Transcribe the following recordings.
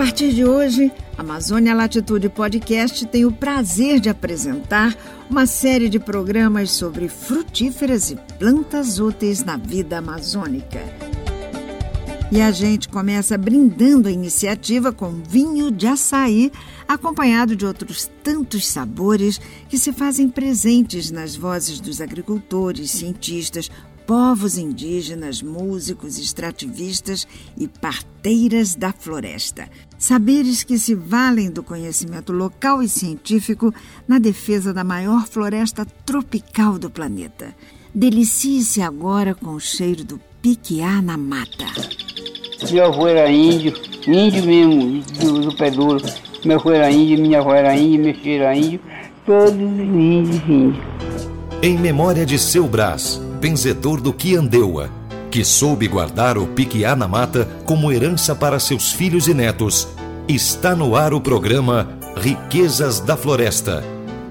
partir de hoje, Amazônia Latitude Podcast tem o prazer de apresentar uma série de programas sobre frutíferas e plantas úteis na vida amazônica. E a gente começa brindando a iniciativa com vinho de açaí, acompanhado de outros tantos sabores que se fazem presentes nas vozes dos agricultores, cientistas, povos indígenas, músicos, extrativistas e parteiras da floresta. Saberes que se valem do conhecimento local e científico na defesa da maior floresta tropical do planeta. Delicie-se agora com o cheiro do piquiá na mata. Meu avô era índio, índio mesmo, do, do pé duro. Meu avô era índio, minha avó era índio, meu filho era índio, todos índios, índios. Em memória de seu Brás, benzedor do Quiandeua, que soube guardar o piquiá na mata como herança para seus filhos e netos, está no ar o programa Riquezas da Floresta,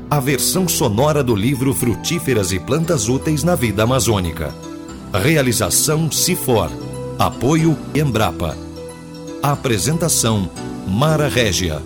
a versão sonora do livro Frutíferas e Plantas Úteis na Vida Amazônica. Realização Cifor. Apoio Embrapa. Apresentação Mara Régia.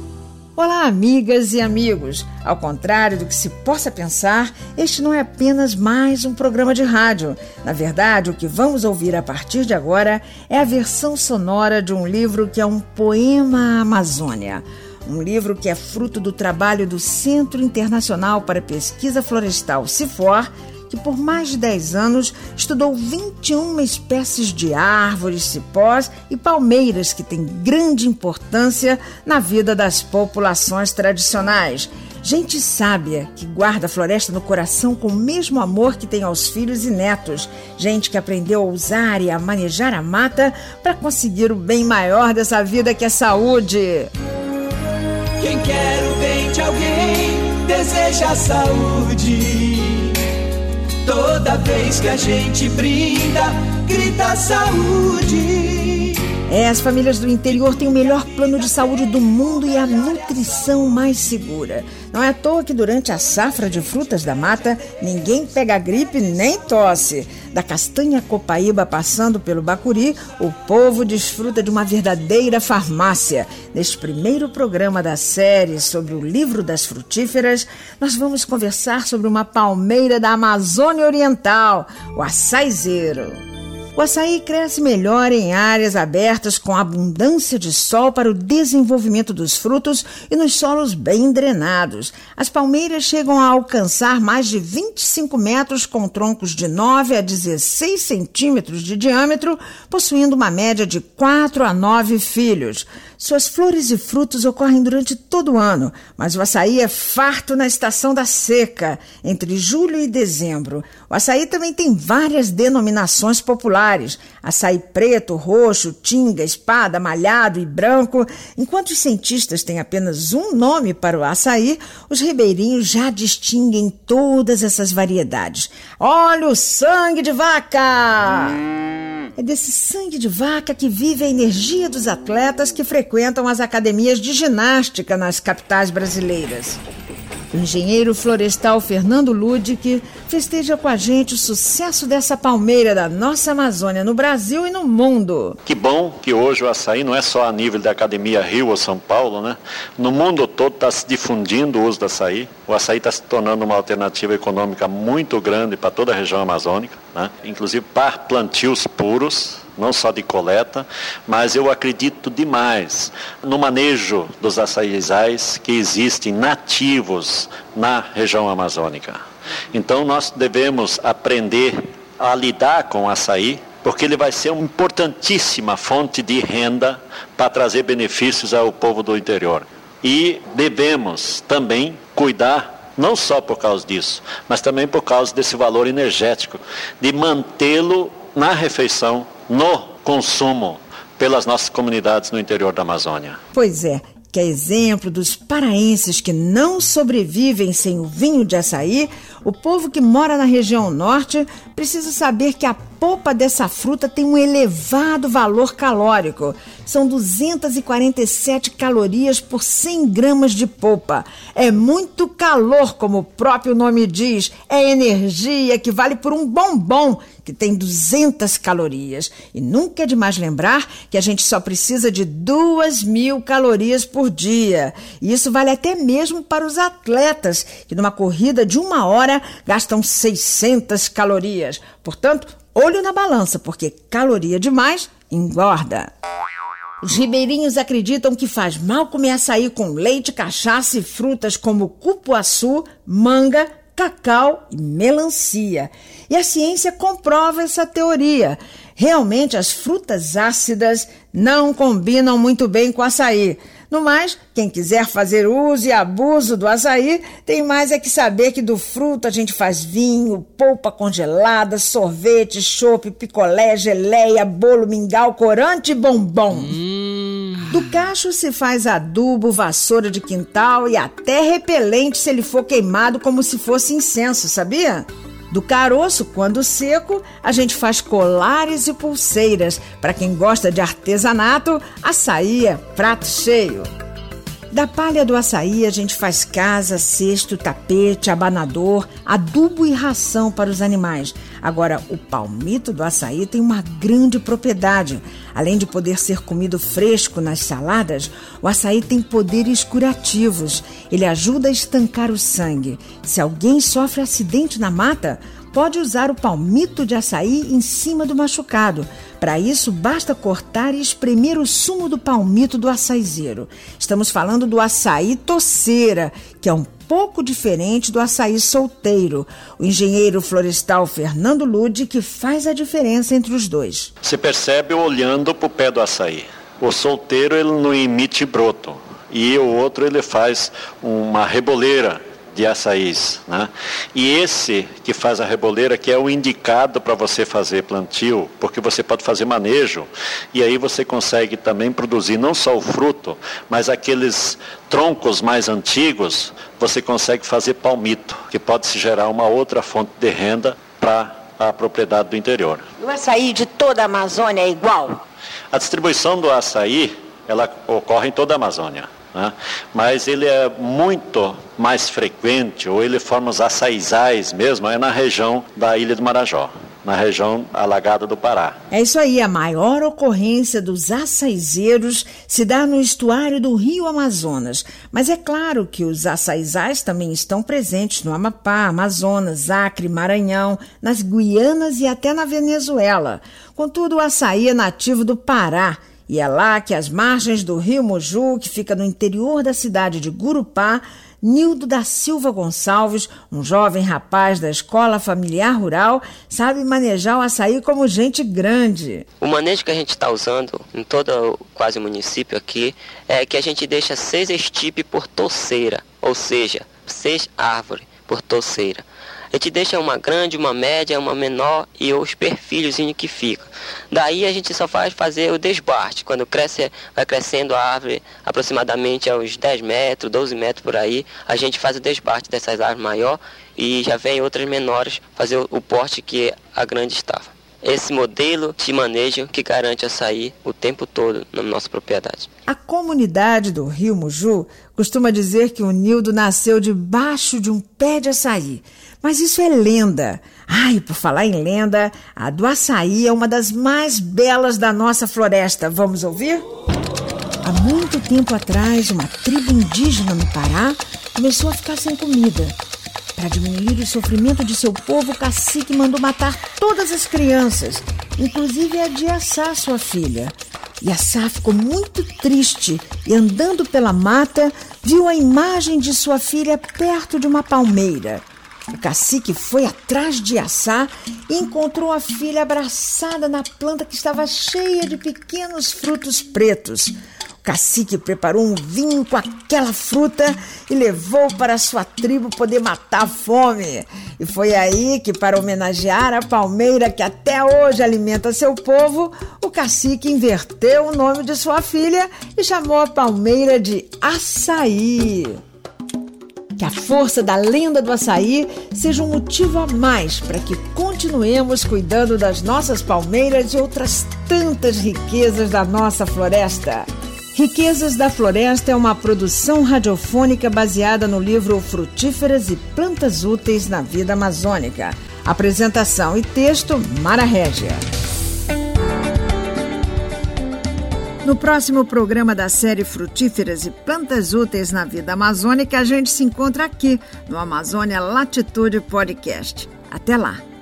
Olá, amigas e amigos! Ao contrário do que se possa pensar, este não é apenas mais um programa de rádio. Na verdade, o que vamos ouvir a partir de agora é a versão sonora de um livro que é um poema à Amazônia. Um livro que é fruto do trabalho do Centro Internacional para Pesquisa Florestal, CIFOR, que por mais de 10 anos estudou 21 espécies de árvores, cipós e palmeiras que têm grande importância na vida das populações tradicionais. Gente sábia que guarda a floresta no coração com o mesmo amor que tem aos filhos e netos. Gente que aprendeu a usar e a manejar a mata para conseguir o bem maior dessa vida que é saúde. Quem quer o bem de alguém deseja saúde. Toda vez que a gente brinda, grita saúde. É, as famílias do interior têm o melhor plano de saúde do mundo e a nutrição mais segura. Não é à toa que durante a safra de frutas da mata, ninguém pega gripe nem tosse. Da castanha copaíba passando pelo bacuri, o povo desfruta de uma verdadeira farmácia. Neste primeiro programa da série sobre o livro das frutíferas, nós vamos conversar sobre uma palmeira da Amazônia Oriental, o açaizeiro. O açaí cresce melhor em áreas abertas com abundância de sol para o desenvolvimento dos frutos e nos solos bem drenados. As palmeiras chegam a alcançar mais de 25 metros com troncos de 9 a 16 centímetros de diâmetro, possuindo uma média de 4 a 9 filhos. Suas flores e frutos ocorrem durante todo o ano, mas o açaí é farto na estação da seca, entre julho e dezembro. O açaí também tem várias denominações populares: açaí preto, roxo, tinga, espada, malhado e branco. Enquanto os cientistas têm apenas um nome para o açaí, os ribeirinhos já distinguem todas essas variedades. Olha o sangue de vaca! É desse sangue de vaca que vive a energia dos atletas que frequentam as academias de ginástica nas capitais brasileiras. O engenheiro florestal Fernando Ludic festeja com a gente o sucesso dessa palmeira da nossa Amazônia no Brasil e no mundo. Que bom que hoje o açaí não é só a nível da Academia Rio ou São Paulo, né? No mundo todo está se difundindo o uso do açaí. O açaí está se tornando uma alternativa econômica muito grande para toda a região amazônica, né? inclusive para plantios puros não só de coleta, mas eu acredito demais no manejo dos açaizais que existem nativos na região amazônica. Então nós devemos aprender a lidar com o açaí, porque ele vai ser uma importantíssima fonte de renda para trazer benefícios ao povo do interior. E devemos também cuidar não só por causa disso, mas também por causa desse valor energético, de mantê-lo na refeição no consumo pelas nossas comunidades no interior da Amazônia. Pois é, que é exemplo dos paraenses que não sobrevivem sem o vinho de açaí, o povo que mora na região norte precisa saber que a polpa dessa fruta tem um elevado valor calórico. São 247 calorias por 100 gramas de polpa. É muito calor, como o próprio nome diz. É energia que vale por um bombom que tem 200 calorias. E nunca é demais lembrar que a gente só precisa de 2 mil calorias por dia. E isso vale até mesmo para os atletas, que numa corrida de uma hora gastam 600 calorias. Portanto, olho na balança, porque caloria demais engorda. Os ribeirinhos acreditam que faz mal comer açaí com leite, cachaça e frutas como cupuaçu, manga, cacau e melancia. E a ciência comprova essa teoria. Realmente, as frutas ácidas não combinam muito bem com açaí. No mais, quem quiser fazer uso e abuso do açaí, tem mais é que saber que do fruto a gente faz vinho, polpa congelada, sorvete, chope, picolé, geleia, bolo, mingau, corante e bombom. Hum. Do cacho se faz adubo, vassoura de quintal e até repelente se ele for queimado como se fosse incenso, sabia? Do caroço, quando seco, a gente faz colares e pulseiras. Para quem gosta de artesanato, açaí é prato cheio. Da palha do açaí, a gente faz casa, cesto, tapete, abanador, adubo e ração para os animais. Agora, o palmito do açaí tem uma grande propriedade. Além de poder ser comido fresco nas saladas, o açaí tem poderes curativos. Ele ajuda a estancar o sangue. Se alguém sofre acidente na mata, pode usar o palmito de açaí em cima do machucado. Para isso, basta cortar e espremer o sumo do palmito do açaizeiro. Estamos falando do açaí toceira, que é um pouco diferente do açaí solteiro. O engenheiro florestal Fernando Lude que faz a diferença entre os dois. Se percebe olhando para o pé do açaí. O solteiro ele não emite broto e o outro ele faz uma reboleira de açaís. Né? E esse que faz a reboleira, que é o indicado para você fazer plantio, porque você pode fazer manejo, e aí você consegue também produzir não só o fruto, mas aqueles troncos mais antigos, você consegue fazer palmito, que pode se gerar uma outra fonte de renda para a propriedade do interior. O açaí de toda a Amazônia é igual? A distribuição do açaí, ela ocorre em toda a Amazônia. Né? Mas ele é muito mais frequente, ou ele forma os açaizais mesmo, é na região da Ilha do Marajó na região alagada do Pará. É isso aí, a maior ocorrência dos açaizeiros se dá no estuário do Rio Amazonas. Mas é claro que os açaizais também estão presentes no Amapá, Amazonas, Acre, Maranhão, nas Guianas e até na Venezuela. Contudo, o açaí é nativo do Pará e é lá que, às margens do rio Moju, que fica no interior da cidade de Gurupá, Nildo da Silva Gonçalves, um jovem rapaz da escola familiar rural, sabe manejar o açaí como gente grande. O manejo que a gente está usando em todo quase município aqui é que a gente deixa seis estipes por toceira, ou seja, seis árvores por toceira. A gente deixa uma grande, uma média, uma menor e os perfilhos que ficam. Daí a gente só faz fazer o desbarte. Quando cresce, vai crescendo a árvore aproximadamente aos 10 metros, 12 metros por aí, a gente faz o desbarte dessas árvores maior e já vem outras menores fazer o porte que a grande estava esse modelo de manejo que garante açaí o tempo todo na nossa propriedade. A comunidade do Rio Muju costuma dizer que o Nildo nasceu debaixo de um pé de açaí. Mas isso é lenda. Ai, por falar em lenda, a do açaí é uma das mais belas da nossa floresta. Vamos ouvir? Há muito tempo atrás, uma tribo indígena no Pará começou a ficar sem comida. Para diminuir o sofrimento de seu povo, o cacique mandou matar todas as crianças, inclusive a de Assá, sua filha. E Assá ficou muito triste e, andando pela mata, viu a imagem de sua filha perto de uma palmeira. O cacique foi atrás de Assá e encontrou a filha abraçada na planta que estava cheia de pequenos frutos pretos. Cacique preparou um vinho com aquela fruta e levou para sua tribo poder matar a fome. E foi aí que, para homenagear a palmeira que até hoje alimenta seu povo, o cacique inverteu o nome de sua filha e chamou a palmeira de Açaí. Que a força da lenda do açaí seja um motivo a mais para que continuemos cuidando das nossas palmeiras e outras tantas riquezas da nossa floresta. Riquezas da Floresta é uma produção radiofônica baseada no livro Frutíferas e Plantas Úteis na Vida Amazônica. Apresentação e texto: Mara Régia. No próximo programa da série Frutíferas e Plantas Úteis na Vida Amazônica, a gente se encontra aqui no Amazônia Latitude Podcast. Até lá!